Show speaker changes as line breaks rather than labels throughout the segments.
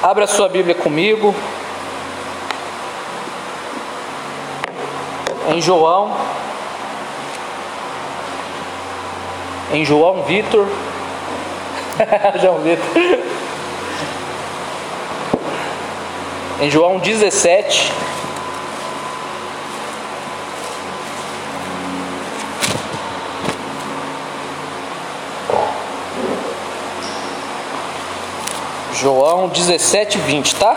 Abra sua Bíblia comigo. Em João. Em João Vitor. João Vitor. Em João 17. João 17, 20, tá?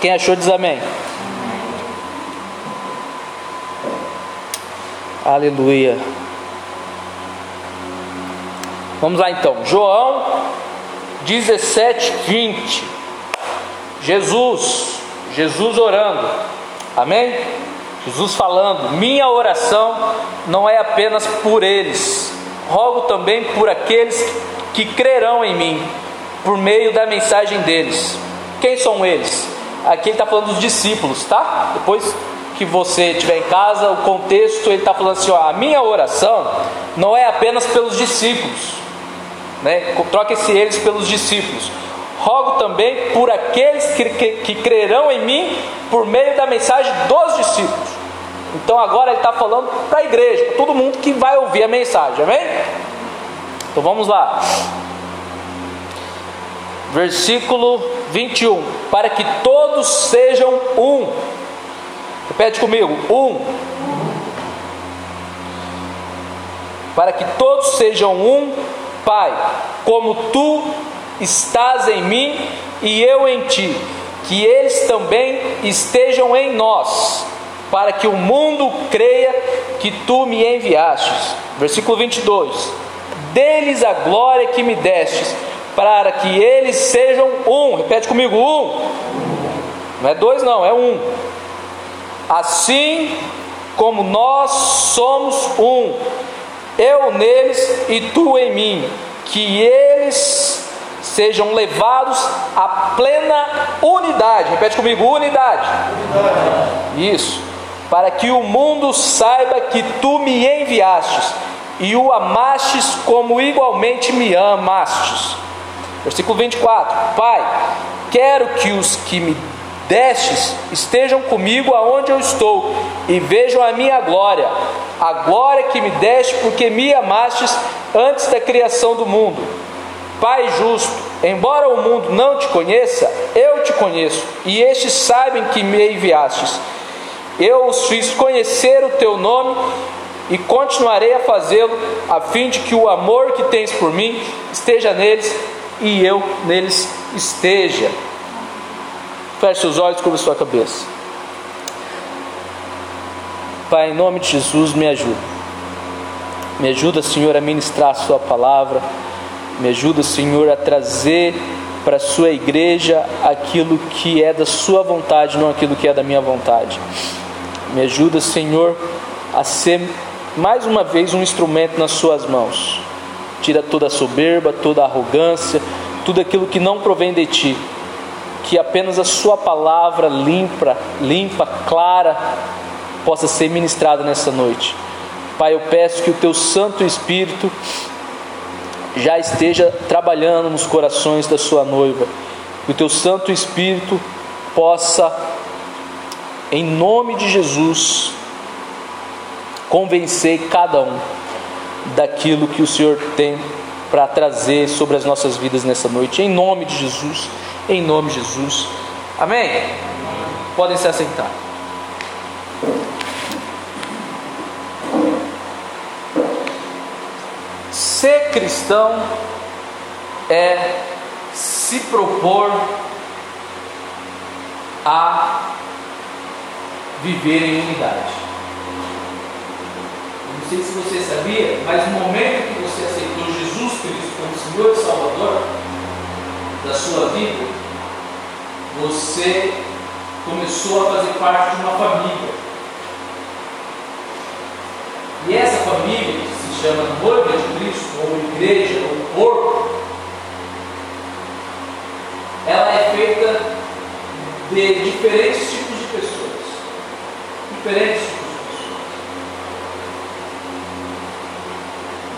Quem achou diz amém. Aleluia. Vamos lá então. João 17, 20. Jesus, Jesus orando. Amém? Jesus falando: Minha oração não é apenas por eles, rogo também por aqueles que crerão em mim, por meio da mensagem deles. Quem são eles? Aqui ele está falando dos discípulos, tá? Depois que você estiver em casa, o contexto ele está falando assim: ó, a minha oração não é apenas pelos discípulos, né? Troque-se eles pelos discípulos. Rogo também por aqueles que, que, que crerão em mim por meio da mensagem dos discípulos. Então agora ele está falando para a igreja, para todo mundo que vai ouvir a mensagem, amém? Então vamos lá. Versículo 21. Para que todos sejam um. Repete comigo: um. Para que todos sejam um, Pai, como tu estás em mim e eu em ti, que eles também estejam em nós, para que o mundo creia que tu me enviastes. Versículo 22. Deles a glória que me destes, para que eles sejam um. Repete comigo: um. Não é dois, não, é um. Assim como nós somos um, eu neles e tu em mim, que eles sejam levados à plena unidade. Repete comigo: unidade. Isso. Para que o mundo saiba que tu me enviastes e o amastes como igualmente me amastes. Versículo 24: Pai, quero que os que me destes estejam comigo aonde eu estou e vejam a minha glória, a glória que me deste porque me amastes antes da criação do mundo. Pai justo, embora o mundo não te conheça, eu te conheço, e estes sabem que me enviastes. Eu os fiz conhecer o teu nome e continuarei a fazê-lo, a fim de que o amor que tens por mim esteja neles e eu neles esteja. Feche seus olhos, cubra sua cabeça. Pai, em nome de Jesus, me ajuda. Me ajuda, Senhor, a ministrar a Sua palavra. Me ajuda, Senhor, a trazer para a Sua igreja aquilo que é da Sua vontade, não aquilo que é da minha vontade. Me ajuda, Senhor, a ser mais uma vez um instrumento nas Suas mãos. Tira toda a soberba, toda a arrogância, tudo aquilo que não provém de Ti que apenas a Sua palavra limpa, limpa, clara, possa ser ministrada nessa noite. Pai, eu peço que o Teu Santo Espírito já esteja trabalhando nos corações da Sua noiva, que o Teu Santo Espírito possa, em nome de Jesus, convencer cada um daquilo que o Senhor tem para trazer sobre as nossas vidas nessa noite, em nome de Jesus em nome de Jesus. Amém? Podem se assentar. Ser cristão é se propor a viver em unidade. Não sei se você sabia, mas no momento que você aceitou Jesus Cristo como Senhor e Salvador, da sua vida, você começou a fazer parte de uma família. E essa família, que se chama noiva de Cristo, como igreja, como corpo, ela é feita de diferentes tipos de pessoas. Diferentes tipos de pessoas.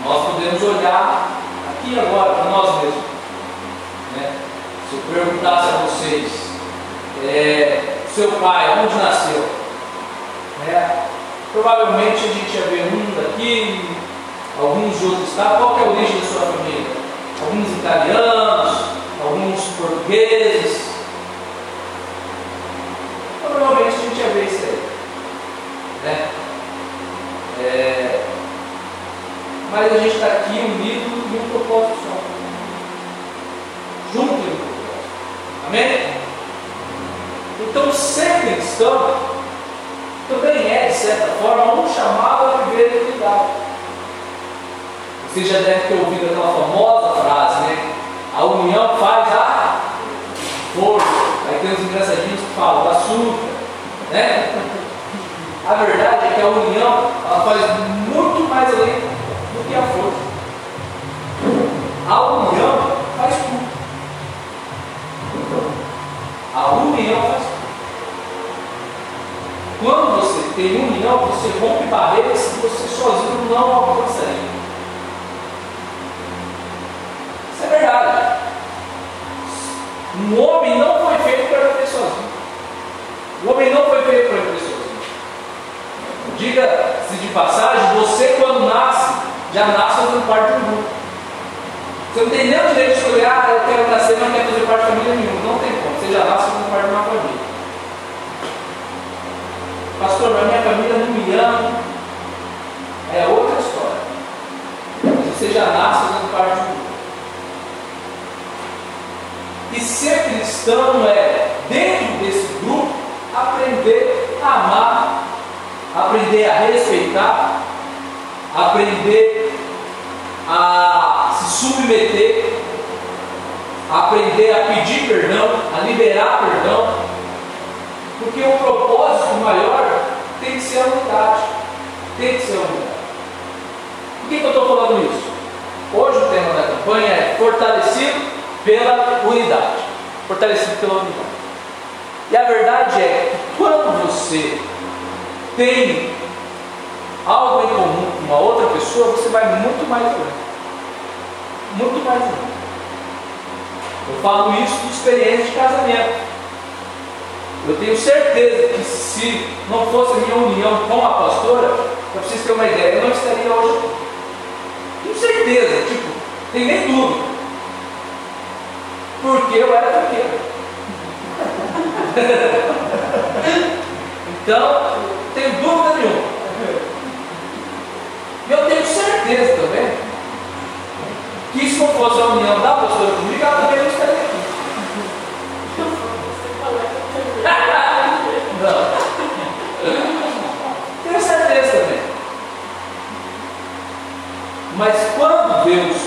Nós podemos olhar aqui agora para nós mesmos. Né? Se eu perguntasse a vocês, é, seu pai, onde nasceu? Né? Provavelmente a gente ia ver um daqui, alguns outros estados. Qual é a origem da sua família? Alguns italianos, alguns portugueses. Provavelmente a gente ia ver isso aí. Né? É, mas a gente está aqui unido em um propósito só. Junto em um propósito. Amém? Então, ser cristão também é, de certa forma, um chamado a viver em unidade. Você já deve ter ouvido aquela famosa frase, né? A união faz a força. Aí tem os engraçadinhos que falam, açúcar, né? A verdade é que a união ela faz muito mais além do que a força. A união faz tudo. A união faz tudo. Quando você tem união, você rompe barreiras que você sozinho não alcançaria. Verdade. Um homem não foi feito para viver sozinho. O homem não foi feito para viver sozinho. Diga-se de passagem, você quando nasce, já nasce fazendo parte um grupo. Você não tem o direito de escolher, ah, eu quero nascer, mas não quero fazer parte de família nenhuma. Não tem como. Você já nasce fazendo parte de uma família. Pastor, mas minha família não me ama. É outra história. Você já nasce fazendo parte um grupo. E ser cristão é, dentro desse grupo, aprender a amar, aprender a respeitar, aprender a se submeter, aprender a pedir perdão, a liberar perdão, porque o propósito maior tem que ser a unidade. Tem que ser a unidade. Por que, que eu estou falando isso? Hoje o tema da campanha é fortalecido pela unidade. Fortalecido pela unidade. E a verdade é que quando você tem algo em comum com uma outra pessoa, você vai muito mais longe. Muito mais longe. Eu falo isso de experiência de casamento. Eu tenho certeza que se não fosse a minha união com a pastora, para vocês terem uma ideia, eu não estaria hoje aqui. Tenho certeza, tipo, tem nem dúvida. Porque eu era tranqueiro. então, tenho dúvida nenhuma. E eu tenho certeza também que se não fosse a união da pastora comigo, ela também não estaria aqui. não. Tenho certeza também. Mas quando Deus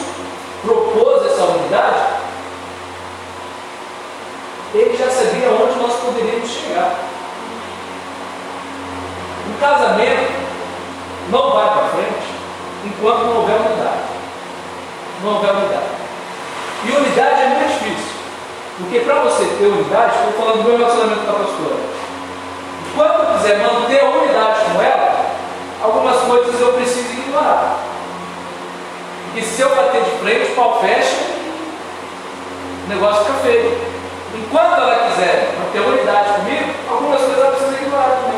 propôs essa unidade, Ele já sabia onde nós poderíamos chegar. Casamento não vai para frente enquanto não houver unidade. Não houver unidade. E unidade é muito difícil. Porque para você ter unidade, estou falando do meu relacionamento com a pastora. Enquanto eu quiser manter a unidade com ela, algumas coisas eu preciso ignorar. E se eu bater de frente, o pau fecha, o negócio fica feio. Enquanto ela quiser manter a unidade comigo, algumas coisas ela precisa ignorar também.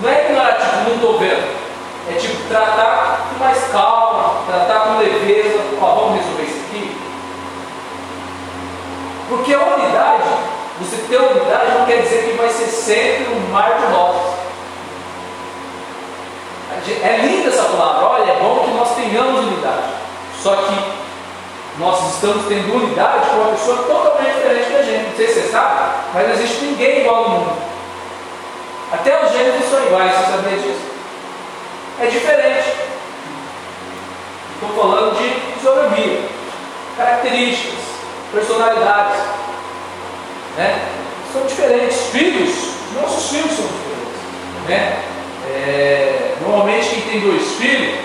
Não é ignorar, tipo, não estou vendo. É tipo, tratar com mais calma, tratar com leveza. Ó, vamos resolver isso aqui. Porque a unidade, você ter unidade não quer dizer que vai ser sempre um mar de rosas. É linda essa palavra, olha, é bom que nós tenhamos unidade. Só que nós estamos tendo unidade com uma pessoa totalmente diferente da gente. Não sei se você sabe, mas não existe ninguém igual no mundo. Até os gêneros são iguais, você sabia disso? É diferente. Estou falando de fisionomia, características, personalidades. Né? São diferentes. Filhos, nossos filhos são diferentes. Né? É, normalmente quem tem dois filhos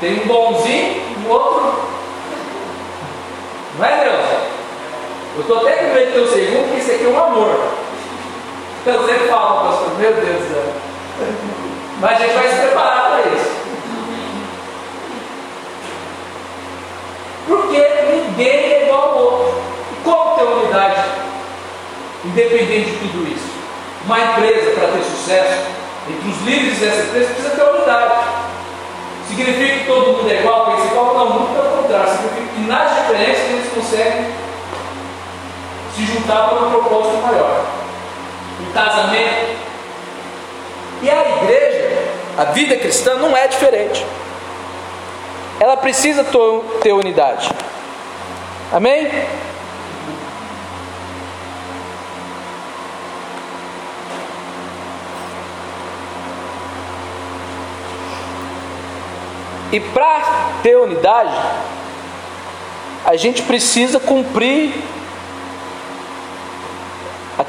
tem um bonzinho e um outro. Não é, Deus? Eu estou até com medo de ter o segundo, porque esse aqui é um amor. Eu sempre falo, pastor, meu Deus do céu. Mas a gente vai se preparar para isso. Porque ninguém é igual ao outro. Como ter unidade? Independente de tudo isso. Uma empresa, para ter sucesso, entre os líderes dessa empresa, precisa ter unidade. Significa que todo mundo é igual, igual? Não, muito pelo contrário. Significa que nas diferenças eles conseguem se juntar para um propósito maior. O casamento. E a igreja, a vida cristã, não é diferente. Ela precisa ter unidade. Amém? E para ter unidade, a gente precisa cumprir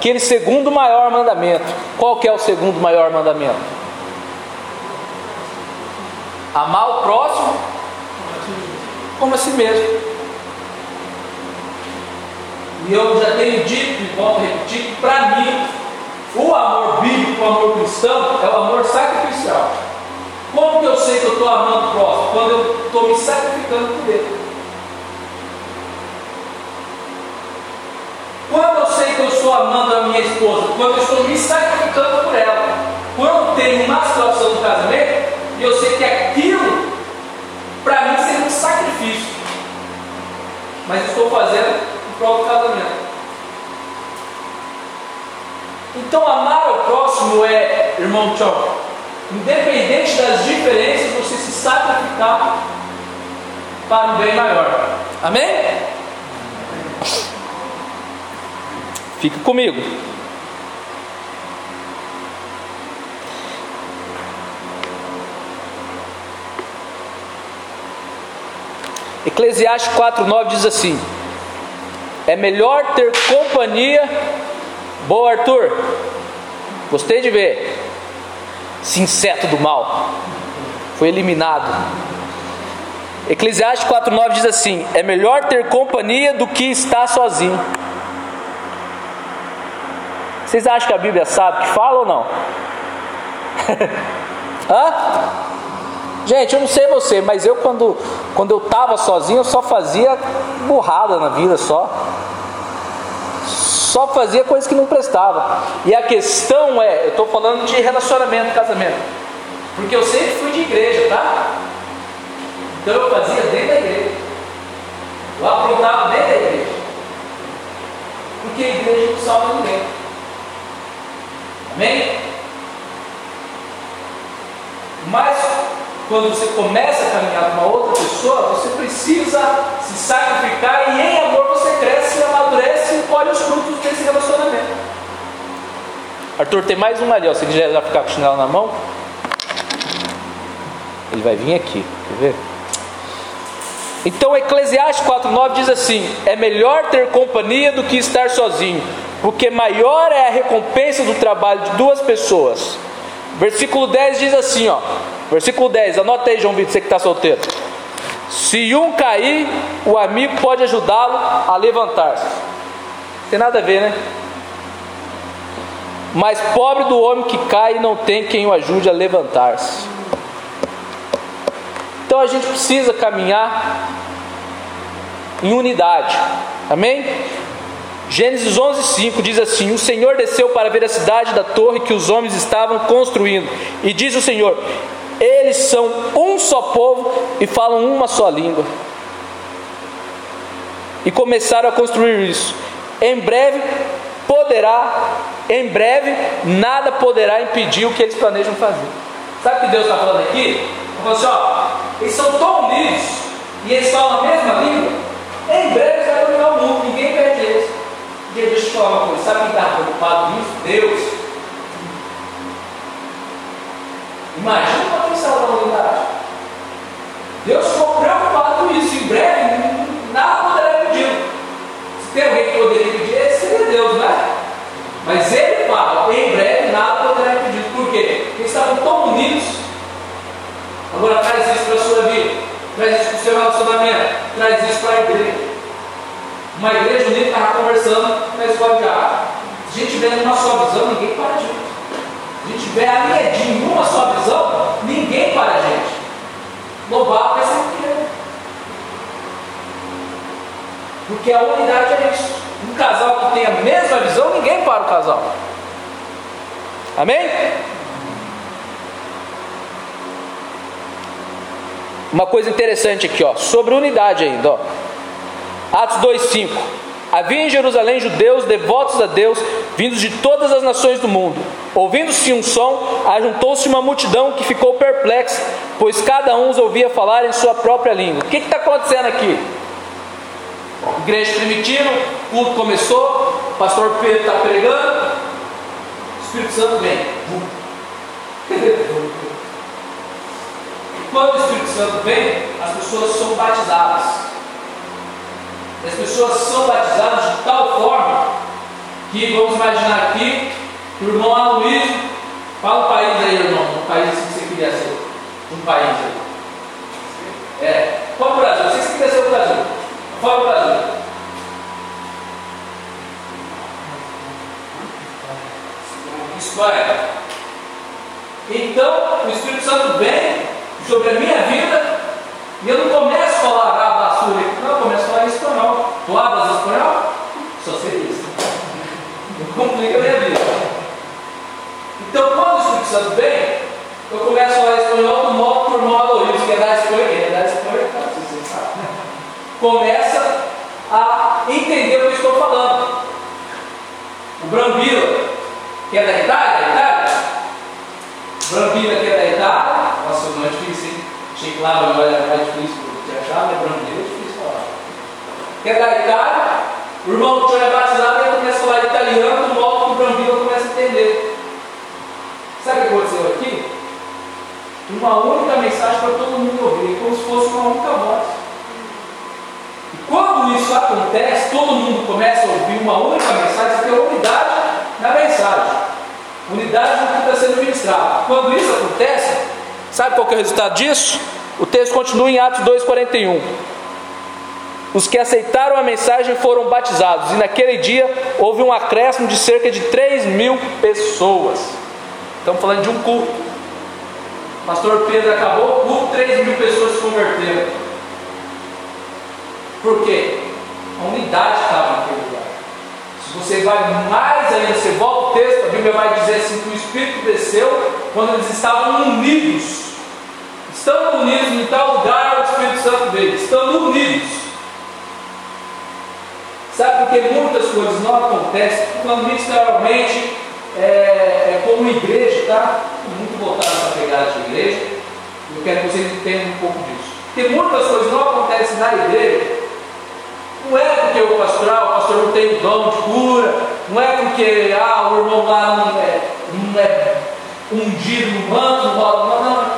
aquele segundo maior mandamento. Qual que é o segundo maior mandamento? Amar o próximo como a si mesmo. E eu já tenho dito e volto a repetir que para mim o amor bíblico, o amor cristão, é o amor sacrificial. Como que eu sei que eu estou amando o próximo? Quando eu estou me sacrificando por ele. Quando eu sei que eu estou amando a minha esposa? Quando eu estou me sacrificando por ela. Quando tem uma situação no casamento eu sei que aquilo, para mim, seria um sacrifício. Mas estou fazendo o próprio casamento. Então, amar ao próximo é, irmão Tchau, independente das diferenças, você se sacrificar para um bem maior. Amém? Fica comigo. Eclesiastes 4,9 diz assim: É melhor ter companhia. Boa, Arthur. Gostei de ver. Esse inseto do mal foi eliminado. Eclesiastes 4,9 diz assim: É melhor ter companhia do que estar sozinho. Vocês acham que a Bíblia sabe que fala ou não? Hã? Gente, eu não sei você, mas eu quando, quando eu estava sozinho, eu só fazia burrada na vida só. Só fazia coisas que não prestava. E a questão é, eu estou falando de relacionamento, casamento. Porque eu sempre fui de igreja, tá? Então eu fazia dentro da igreja. Eu aprontava dentro da igreja. Porque a igreja não salva ninguém. Amém? Mas quando você começa a caminhar com uma outra pessoa, você precisa se sacrificar e em amor você cresce, amadurece e colhe os frutos desse relacionamento. Arthur, tem mais um ali, ó. Se quiser já ficar com o chinelo na mão, ele vai vir aqui, quer ver? Então Eclesiastes 4,9 diz assim: É melhor ter companhia do que estar sozinho, porque maior é a recompensa do trabalho de duas pessoas. Versículo 10 diz assim, ó. Versículo 10, anota aí, João Vitor, você que está solteiro. Se um cair, o amigo pode ajudá-lo a levantar-se. Tem nada a ver, né? Mas pobre do homem que cai e não tem quem o ajude a levantar-se. Então a gente precisa caminhar em unidade. Amém? Gênesis 11:5 diz assim: O Senhor desceu para ver a cidade da torre que os homens estavam construindo. E diz o Senhor: Eles são um só povo e falam uma só língua. E começaram a construir isso. Em breve poderá, em breve nada poderá impedir o que eles planejam fazer. Sabe o que Deus está falando aqui? Ele falou assim: ó, eles são tão unidos e eles falam a mesma língua. Em breve vai dominar o mundo, ninguém. E deixa eu te falar uma coisa: sabe quem está preocupado nisso? Deus. Imagina o potencial da humanidade. Deus ficou preocupado com isso. Em breve, nada poderá impedir. Se tem alguém que poderia impedir, seria Deus, né? Mas ele fala: em breve, nada poderá impedir. Por quê? Porque estavam tão unidos. Agora traz isso para a sua vida, traz isso para o seu relacionamento, traz isso para a igreja. Uma igreja unida estava conversando na escola de arte. Se a gente tiver numa só visão, ninguém para a gente. Se a gente tiver alinhadinho numa só visão, ninguém para a gente. Louvado ser pequeno. Porque a unidade é isso. Um casal que tem a mesma visão, ninguém para o casal. Amém? Uma coisa interessante aqui, ó, sobre unidade ainda, ó. Atos 2:5. Havia em Jerusalém judeus devotos a Deus, vindos de todas as nações do mundo. Ouvindo-se um som, ajuntou-se uma multidão que ficou perplexa, pois cada um os ouvia falar em sua própria língua. O que está acontecendo aqui? Igreja primitiva, culto começou, o pastor Pedro está pregando, o Espírito Santo vem. Quando o Espírito Santo vem, as pessoas são batizadas. As pessoas são batizadas de tal forma que, vamos imaginar aqui, o irmão Aloysio, fala um país aí, irmão, um país que você queria ser. Um país aí. É, qual o Brasil? Você queria ser o Brasil. Fora o Brasil. Espanha. Então, o Espírito Santo vem sobre a minha vida e eu não começo a falar ah, basura, não, eu começo a falar espanhol. Tu hablas espanhol? Só sei isso. Não complica a minha vida. Então, quando o Espírito Santo vem, eu começo a falar espanhol do modo por modo isso, que é da Espanha, é da Espanha, sabe. Começa a entender o que eu estou falando. O Brambila, que é da Itália, Itália. Brambila, que é da Itália. Nossa, não é difícil, hein? Achei que lá agora mais difícil de achar, mas Brambila é difícil falar. Que é da Itália. O irmão Tio é batizado e começa a falar italiano, do modo que o Brambila começa a entender. Sabe o que aconteceu aqui? Uma única mensagem para todo mundo ouvir, como se fosse uma única voz. E quando isso acontece, todo mundo começa a ouvir uma única mensagem, tem unidade na mensagem, unidade no que está sendo ministrado. Quando isso acontece, sabe qual é o resultado disso? O texto continua em Atos 2,41. Os que aceitaram a mensagem foram batizados, e naquele dia houve um acréscimo de cerca de 3 mil pessoas. Estamos falando de um culto. Pastor Pedro acabou culto, 3 mil pessoas se converteram. Por quê? A unidade estava naquele lugar. Se você vai mais ainda, você volta o texto, a Bíblia vai dizer assim: que o Espírito desceu quando eles estavam unidos. Estando unidos em tal lugar, o Espírito Santo veio. Estando unidos. Sabe porque muitas coisas não acontecem? Falando ministerialmente, é, é como igreja, tá? Muito voltado para pegada de igreja. Eu quero que vocês entendam um pouco disso. Porque muitas coisas não acontecem na igreja. Não é porque o pastoral, o pastor não tem dom de cura, não é porque ah, o irmão lá não é, não é ungido no manto, não rola, não, não, não.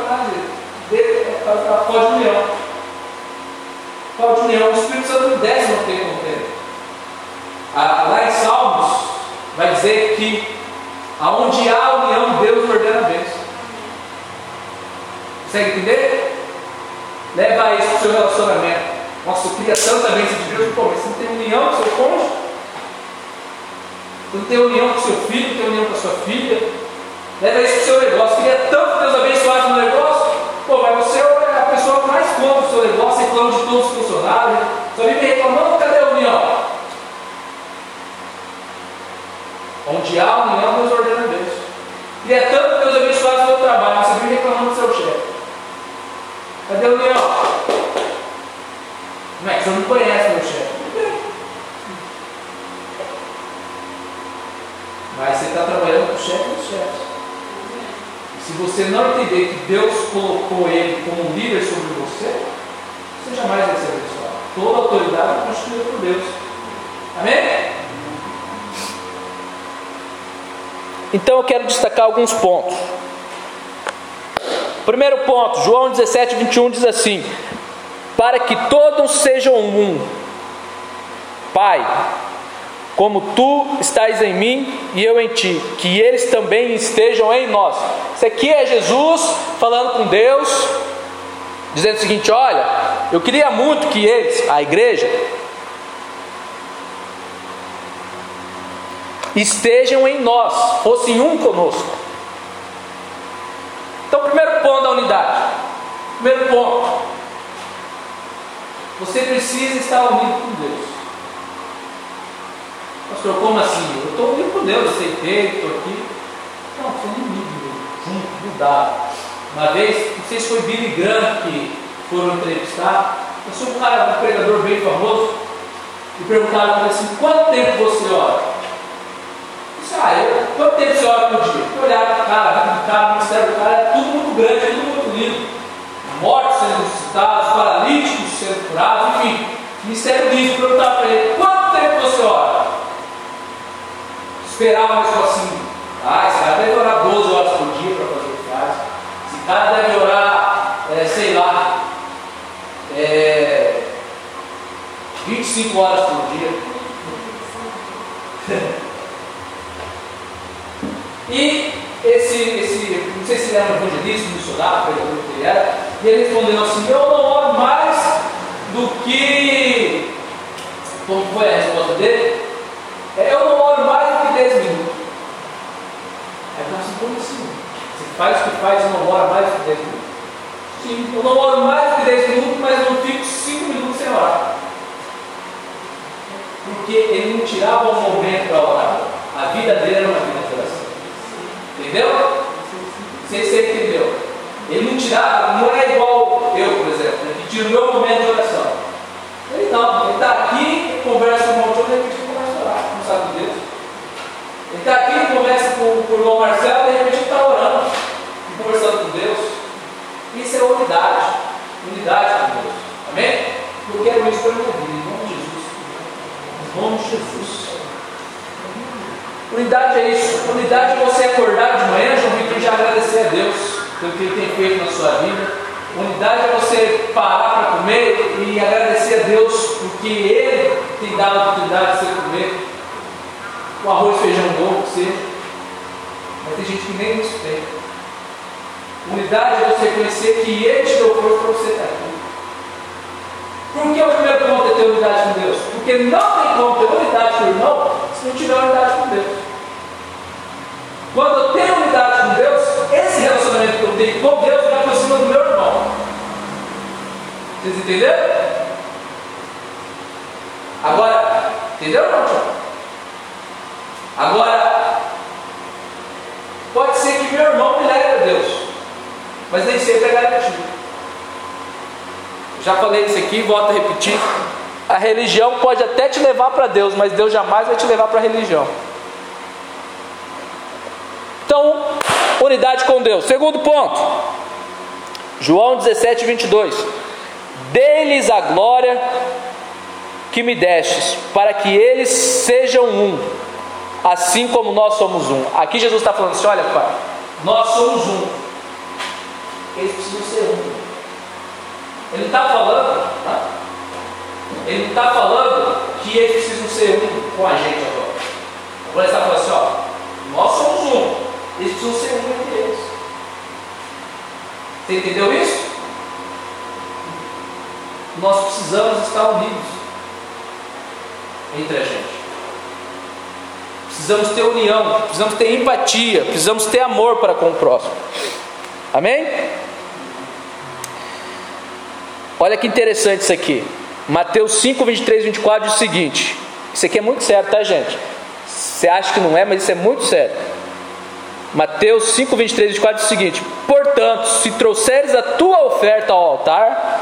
É para pó de união. Pó de união, o Espírito Santo não desce tem como ter. Ah, lá em que aonde há união, Deus ordena a bênção. Consegue entender? Leva isso para o seu relacionamento. Nossa, eu queria tanta bênção de Deus. Pô, mas você não tem união com seu cônjuge? Você não tem união com seu filho, não tem união com sua filha? Leva isso para o seu negócio. Queria tanto Deus abençoasse no negócio. Pô, mas você é a pessoa que mais compra o seu negócio, reclama de todos os funcionários. Só vive reclamando, cadê a união? Onde há união, Deus ordena Deus. Queria tanto que Deus abençoasse o meu trabalho, você vive reclamando do seu chefe. Cadê a união? Não é que você não conhece meu chefe. Mas você está trabalhando com o chefe dos chefes. Se você não entender que Deus colocou ele como líder sobre você, você jamais vai ser abençoado. Toda autoridade é constituída por Deus. Amém? Então eu quero destacar alguns pontos. Primeiro ponto, João 17, 21 diz assim: Para que todos sejam um, Pai, como tu estás em mim e eu em ti, que eles também estejam em nós. Isso aqui é Jesus falando com Deus, dizendo o seguinte: olha, eu queria muito que eles, a igreja, estejam em nós, fossem um conosco. Então, primeiro ponto da unidade. Primeiro ponto. Você precisa estar unido com Deus. Pastor, como assim? Eu estou indo com Deus, aceitei, estou aqui. Não, foi inimigo, junto, mudado. Uma vez, não sei se foi Billy Graham que foram entrevistar, eu sou um cara, um pregador bem famoso, e perguntaram assim, quanto tempo você ora? Quanto tempo você ora por dia? Eu olhava para o cara, a vida cara, o ministério do cara, é tudo muito grande, tudo muito lindo. Mortos sendo ressuscitados, paralíticos sendo curados, enfim. Ministério lindo, perguntava para ele, quanto tempo você ora? Esperava mais assim, ah, esse cara deve orar 12 horas por dia para fazer o que faz. Esse cara deve orar, é, sei lá, é, 25 horas por dia. E esse, esse, não sei se ele era um evangelista, um missionário, que ele era, e ele respondeu assim: Eu não oro mais do que. Como foi a resposta dele? É, eu não oro mais do que 10 minutos. Aí eu assim: Como assim? Você faz o que faz e não ora mais do que 10 minutos? Sim, eu não oro mais do que 10 minutos, mas não fico 5 minutos sem orar. Porque ele não tirava um momento para orar. A vida dele era uma vida de oração. Entendeu? Sei se você entendeu. Ele não tirava, não é igual eu, por exemplo, né, que tira o meu momento de oração. Ele não, ele está aqui, conversa com o irmão de repente começa a orar, não sabe Deus. Ele está aqui, conversa com, com o irmão Marcelo, de repente está orando, conversando com Deus. Isso é unidade. Unidade com Deus. Amém? Eu quero isso para minha vida, em nome de Jesus. Em nome de Jesus. Unidade é isso. Unidade é você acordar de manhã, João Vitor, já agradecer a Deus pelo que Ele tem feito na sua vida. Unidade é você parar para comer e agradecer a Deus porque Ele tem dado a oportunidade de você comer. O arroz, feijão bom, que seja. Mas tem gente que nem isso tem. Unidade é você conhecer que Ele te deu força para você estar aqui. Por que o primeiro ponto é ter unidade com Deus? Porque não tem como ter unidade com o irmão não tiver unidade com Deus. Quando eu tenho unidade com Deus, esse relacionamento que eu tenho com Deus me aproxima do meu irmão. Vocês entenderam? Agora, entendeu não, tio? Agora, pode ser que meu irmão me leve a Deus mas nem sempre é garantido. Já falei isso aqui, volto a repetir. A religião pode até te levar para Deus, mas Deus jamais vai te levar para a religião. Então, unidade com Deus. Segundo ponto, João 17, 22. Dê-lhes a glória que me destes, para que eles sejam um, assim como nós somos um. Aqui Jesus está falando assim: olha, Pai, nós somos um eles precisam ser um. Ele está falando, tá? Ele está falando que eles precisam ser um com a gente agora. Agora ele está falando assim, ó, nós somos um, eles precisam ser um entre eles. Você entendeu isso? Nós precisamos estar unidos entre a gente. Precisamos ter união, precisamos ter empatia, precisamos ter amor para com o próximo. Amém? Olha que interessante isso aqui. Mateus 5, 23 e 24 diz o seguinte: Isso aqui é muito sério, tá, gente? Você acha que não é, mas isso é muito sério. Mateus 5, 23 e 24 diz o seguinte: Portanto, se trouxeres a tua oferta ao altar,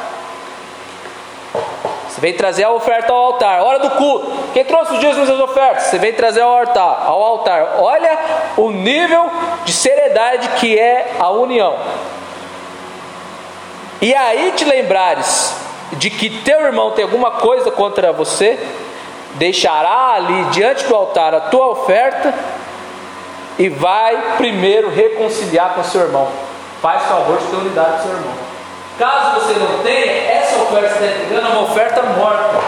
você vem trazer a oferta ao altar, hora do culto. Quem trouxe os dízimos das ofertas? Você vem trazer ao altar, ao altar. Olha o nível de seriedade que é a união. E aí te lembrares de que teu irmão tem alguma coisa contra você, deixará ali diante do altar a tua oferta e vai primeiro reconciliar com seu irmão. Faz favor de ter unidade com seu irmão. Caso você não tenha, essa oferta está entregando é uma oferta morta.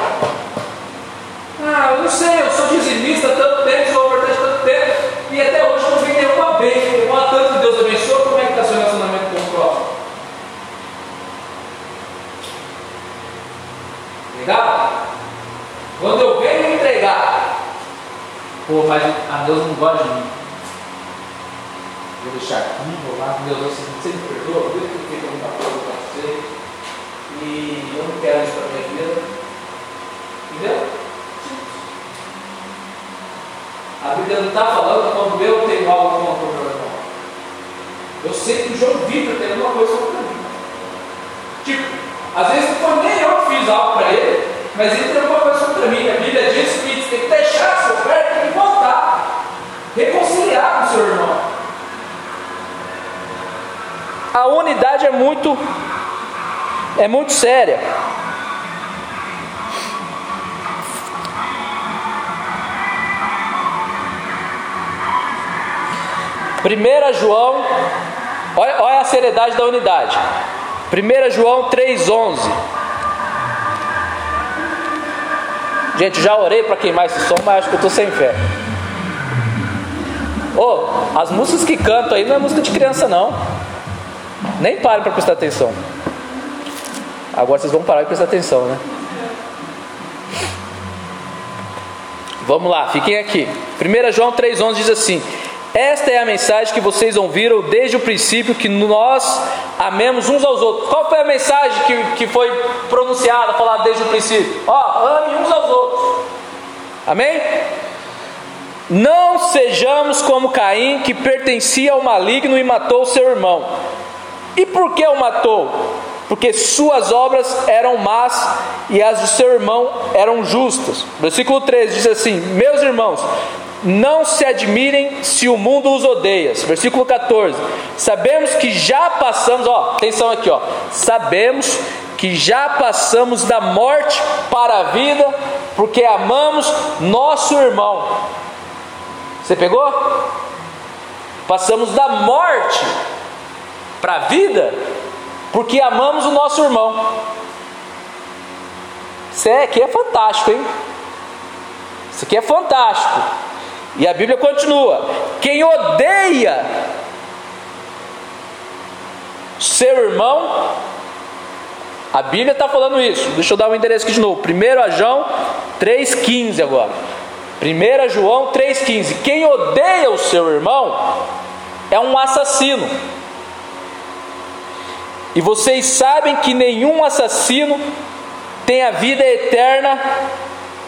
Ah, eu não sei, eu sou dizimista há tanto tempo, sou ofertante há tanto tempo, e até hoje não vi nenhuma bênção. Igual tanto que Deus abençoe, como é que está seu relacionamento com o próximo? Quando eu venho entregar, pô, mas a Deus não gosta de mim. Vou deixar aqui, vou lá, Deus, você me perdoa, que eu fiz alguma coisa para você, e eu não quero isso para minha vida. Entendeu? A Bíblia não está falando quando eu tenho algo contra o meu irmão. Eu sei que o João Vitor tem alguma coisa contra mim. Tipo, às vezes não foi nem eu que fiz algo para ele, mas ele tem alguma coisa contra mim. A Bíblia diz que você tem que deixar seu pé e voltar. Reconciliar com o seu irmão. A unidade é muito é muito séria. Primeira João, olha, olha a seriedade da unidade. 1 João 3,11. Gente, já orei para queimar esse som, mas acho que eu estou sem fé. Oh, as músicas que canto aí não é música de criança, não. Nem parem para prestar atenção. Agora vocês vão parar e prestar atenção, né? Vamos lá, fiquem aqui. 1 João 3,11 diz assim: Esta é a mensagem que vocês ouviram desde o princípio, que nós amemos uns aos outros. Qual foi a mensagem que, que foi pronunciada, falada desde o princípio? Ó, ame uns aos outros. Amém? Não sejamos como Caim, que pertencia ao maligno e matou seu irmão. E por que o matou? Porque suas obras eram más e as do seu irmão eram justas. Versículo 13 diz assim: Meus irmãos, não se admirem se o mundo os odeia. Versículo 14. Sabemos que já passamos, ó, atenção aqui, ó. Sabemos que já passamos da morte para a vida, porque amamos nosso irmão. Você pegou? Passamos da morte para a vida, porque amamos o nosso irmão. Isso aqui é fantástico, hein? Isso aqui é fantástico. E a Bíblia continua: quem odeia seu irmão, a Bíblia está falando isso. Deixa eu dar o um endereço aqui de novo. 1 João 3,15 agora. 1 João 3,15. Quem odeia o seu irmão é um assassino. E vocês sabem que nenhum assassino tem a vida eterna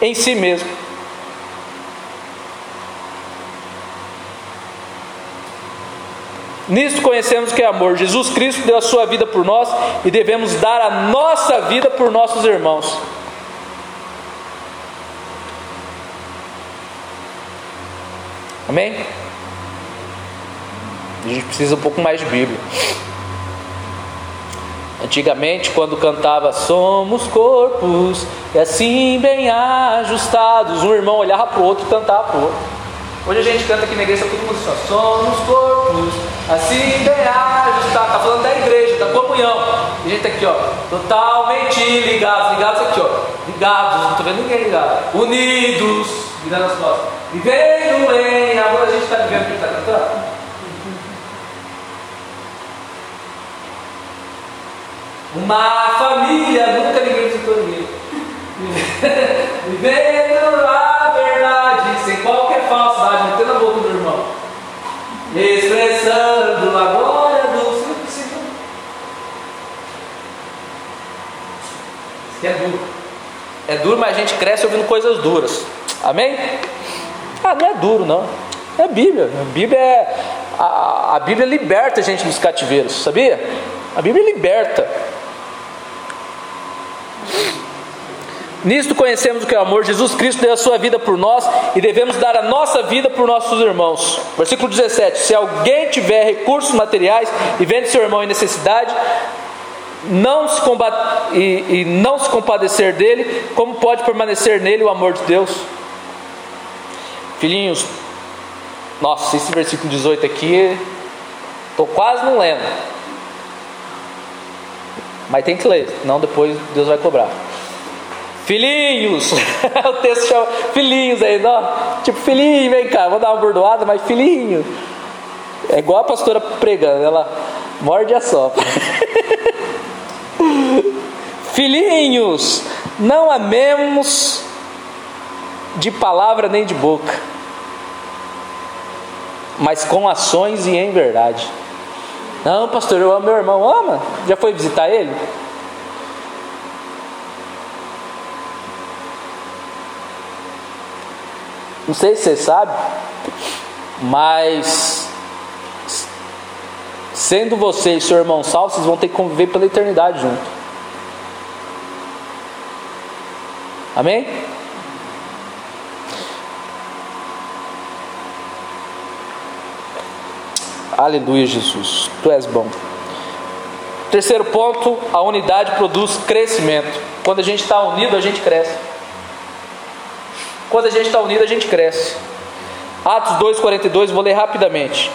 em si mesmo. Nisto conhecemos que é amor. Jesus Cristo deu a sua vida por nós e devemos dar a nossa vida por nossos irmãos. Amém? A gente precisa um pouco mais de Bíblia. Antigamente, quando cantava Somos corpos e assim bem ajustados, um irmão olhava para o outro e cantava para o outro. Hoje a gente canta aqui na igreja todo mundo assim, ó, somos corpos, assim ajustados. Está falando da igreja, da comunhão. A gente tá aqui, ó, totalmente ligados, ligados aqui, ó, ligados, não estou vendo ninguém ligado, unidos, virando as costas, vivendo em amor. A gente está vivendo o que está cantando? Uma família, nunca ninguém visitou ninguém. Vivendo sem qualquer falsidade, metendo a boca do irmão. Expressando a glória do Senhor. Isso é duro. É duro, mas a gente cresce ouvindo coisas duras. Amém? Ah, não é duro, não. É Bíblia. A Bíblia é. A, a Bíblia liberta a gente dos cativeiros, sabia? A Bíblia liberta. Nisto conhecemos o que é o amor. Jesus Cristo deu a sua vida por nós e devemos dar a nossa vida por nossos irmãos. Versículo 17: Se alguém tiver recursos materiais e vende seu irmão em necessidade, não se e, e não se compadecer dele, como pode permanecer nele o amor de Deus? Filhinhos, nossa, esse versículo 18 aqui, estou quase não lendo. Mas tem que ler, senão depois Deus vai cobrar. Filhinhos, o texto chama filhinhos aí, não? tipo filhinho, vem cá, vou dar uma bordoada, mas filhinho. É igual a pastora pregando, ela morde a sopa. Filhinhos, não amemos de palavra nem de boca, mas com ações e em verdade. Não, pastor, eu amo meu irmão. Ama? Já foi visitar ele? Não sei se você sabe, mas sendo você e seu irmão salvo, vocês vão ter que conviver pela eternidade junto. Amém? Aleluia, Jesus. Tu és bom. Terceiro ponto, a unidade produz crescimento. Quando a gente está unido, a gente cresce. Quando a gente está unido, a gente cresce. Atos 2,42, vou ler rapidamente.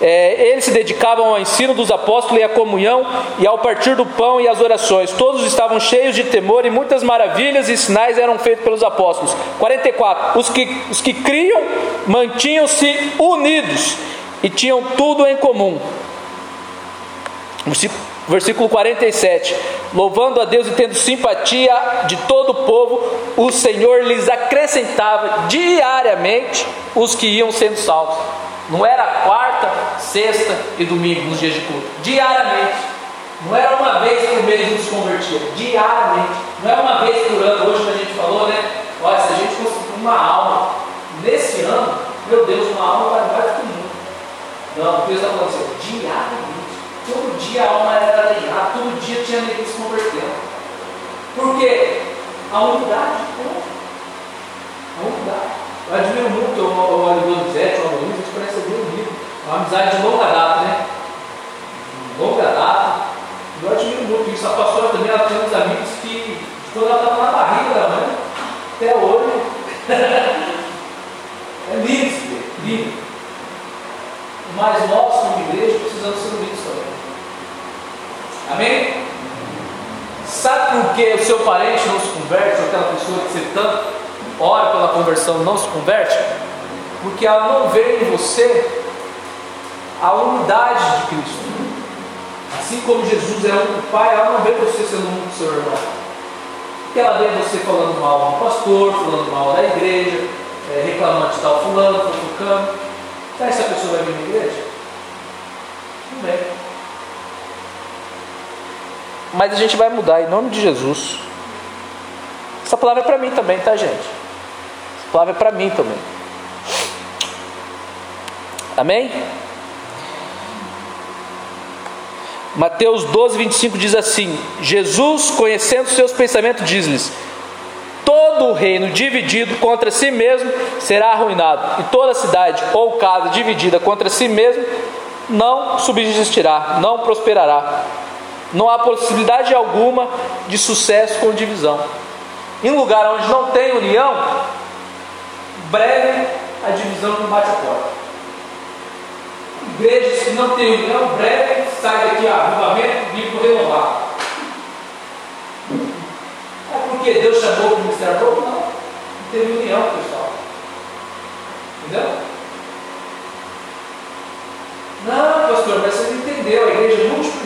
É, eles se dedicavam ao ensino dos apóstolos e à comunhão, e ao partir do pão e às orações. Todos estavam cheios de temor e muitas maravilhas e sinais eram feitos pelos apóstolos. 44. Os que, os que criam mantinham-se unidos e tinham tudo em comum. Versículo 47: Louvando a Deus e tendo simpatia de todo o povo, o Senhor lhes acrescentava diariamente os que iam sendo salvos. Não era quarta, sexta e domingo nos dias de culto, diariamente. Não era uma vez por mês nos convertia, diariamente. Não é uma vez por ano, hoje que a gente falou, né? Olha, se a gente conseguir uma alma nesse ano, meu Deus, uma alma vai mais do que não, está assim, diariamente. Todo dia a alma era alinhada, todo dia tinha ninguém se convertendo. Por quê? A unidade, pô. A unidade. Eu admiro muito o, o Alisson Zete, o Aloysio, a gente conhece bem unido. É uma amizade de longa data, né? Longa data. Eu admiro muito isso. A pastora também, ela tem uns amigos que, quando ela estava na barriga da mãe, até hoje, é lindo, lindo mas nós, como igreja, precisamos ser unidos. Amém? Sabe por que o seu parente não se converte, ou aquela pessoa que você tanto ora pela conversão não se converte? Porque ela não vê em você a unidade de Cristo. Assim como Jesus é um Pai, ela não vê você sendo um com seu irmão. Porque ela vê você falando mal do pastor, falando mal da igreja, é, reclamando de tal fulano, fofocando. Que essa pessoa vai vir na igreja? Não vem. Mas a gente vai mudar em nome de Jesus. Essa palavra é para mim também, tá, gente? Essa palavra é para mim também. Amém? Mateus 12, 25 diz assim: Jesus, conhecendo seus pensamentos, diz-lhes: todo o reino dividido contra si mesmo será arruinado, e toda cidade ou casa dividida contra si mesmo não subsistirá, não prosperará. Não há possibilidade alguma de sucesso com divisão. Em lugar onde não tem união, breve a divisão não bate a porta. Igrejas que não têm união, breve sai daqui a avivamento, vivo renovado. É porque Deus chamou o ministério novo? Não. Não teve união, pessoal. Entendeu? Não, pastor, mas você não entendeu. A igreja multiplicou. Não.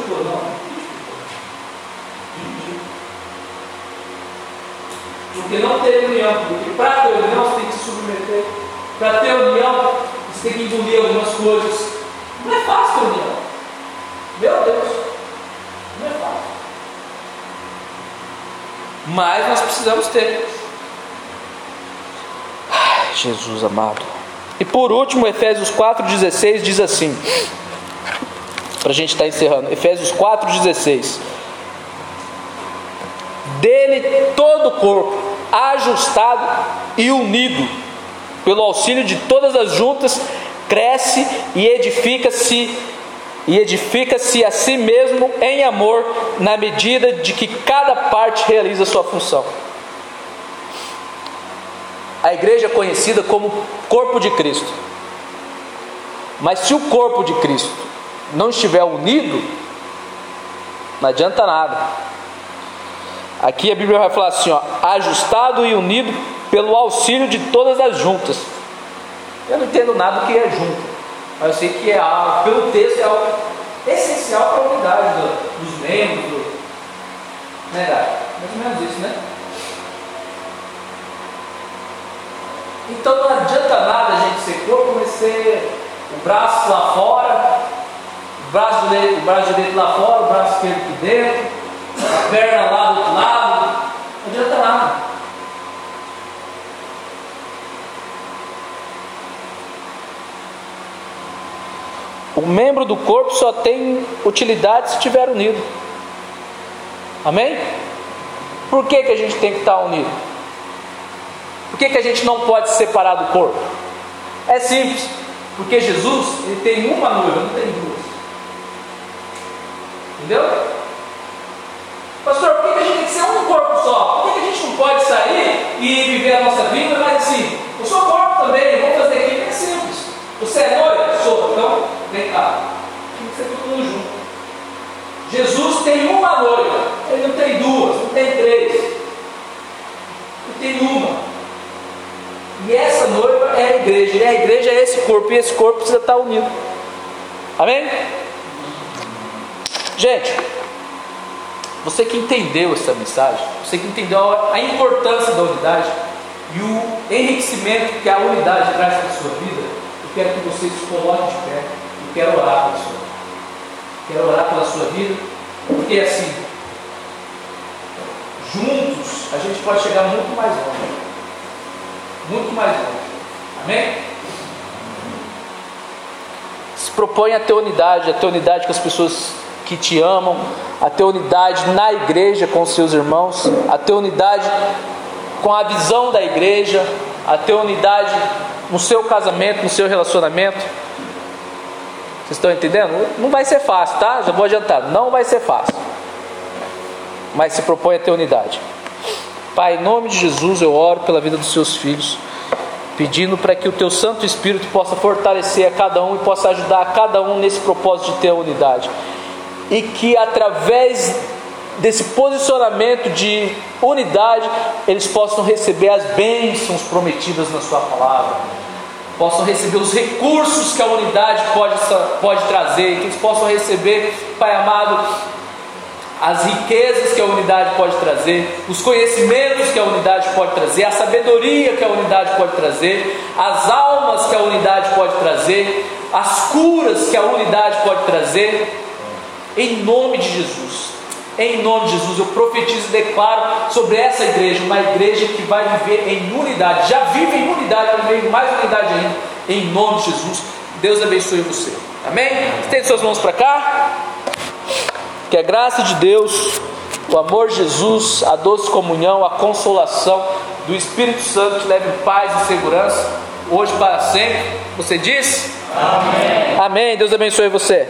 Porque não teve união. Porque para ter união você tem que se submeter. Para ter união você tem que engolir algumas coisas. Não é fácil ter união. Meu Deus. Não é fácil mas nós precisamos ter. Ai, Jesus amado. E por último, Efésios 4,16 diz assim: para a gente estar tá encerrando, Efésios 4,16: Dele todo o corpo, ajustado e unido, pelo auxílio de todas as juntas, cresce e edifica-se e edifica-se a si mesmo em amor, na medida de que cada parte realiza sua função. A igreja é conhecida como corpo de Cristo. Mas se o corpo de Cristo não estiver unido, não adianta nada. Aqui a Bíblia vai falar assim: ó, ajustado e unido pelo auxílio de todas as juntas. Eu não entendo nada do que é junta. Mas eu sei que é algo, pelo texto, é algo essencial para a unidade do, dos membros. Do, né? Mais ou menos isso, né? Então não adianta nada a gente ser corpo, mas ser o braço lá fora, o braço o braço direito lá fora, o braço esquerdo aqui dentro, perna lá do outro lado, não adianta nada. O membro do corpo só tem utilidade se estiver unido. Amém? Por que, que a gente tem que estar unido? Por que, que a gente não pode se separar do corpo? É simples, porque Jesus ele tem uma noiva, não tem duas. Entendeu? Pastor, por que, a gente tem que ser um corpo só? Por que, a gente não pode sair e viver a nossa vida, mas assim, o seu corpo também, vamos fazer aqui, é simples. Você é noivo? Sou, então vem cá. Tem que ser todo mundo junto. Jesus tem uma noiva, ele não tem duas, não tem três, ele tem uma. E essa noiva é a igreja, e a igreja é esse corpo, e esse corpo precisa estar unido. Amém? Gente, você que entendeu essa mensagem, você que entendeu a importância da unidade e o enriquecimento que a unidade traz para a sua vida, eu quero que você se coloque de pé e quero orar pela sua vida. Quero orar pela sua vida, porque assim, juntos a gente pode chegar muito mais longe muito mais longe. Amém? Se propõe a ter unidade, a ter unidade com as pessoas que te amam, a ter unidade na igreja com seus irmãos, a ter unidade com a visão da igreja, a ter unidade no seu casamento, no seu relacionamento. Vocês estão entendendo? Não vai ser fácil, tá? Já vou adiantar, não vai ser fácil. Mas se propõe a ter unidade. Pai, em nome de Jesus, eu oro pela vida dos seus filhos, pedindo para que o teu Santo Espírito possa fortalecer a cada um e possa ajudar a cada um nesse propósito de ter a unidade. E que através desse posicionamento de unidade, eles possam receber as bênçãos prometidas na Sua palavra, possam receber os recursos que a unidade pode, pode trazer, que eles possam receber, Pai amado, as riquezas que a unidade pode trazer, os conhecimentos que a unidade pode trazer, a sabedoria que a unidade pode trazer, as almas que a unidade pode trazer, as curas que a unidade pode trazer, em nome de Jesus. Em nome de Jesus, eu profetizo e declaro sobre essa igreja, uma igreja que vai viver em unidade, já vive em unidade, vai viver em mais unidade ainda, em nome de Jesus. Deus abençoe você. Amém? Estende suas mãos para cá. Que a graça de Deus, o amor de Jesus, a doce comunhão, a consolação do Espírito Santo te leve em paz e segurança, hoje para sempre. Você diz? Amém. Amém. Deus abençoe você.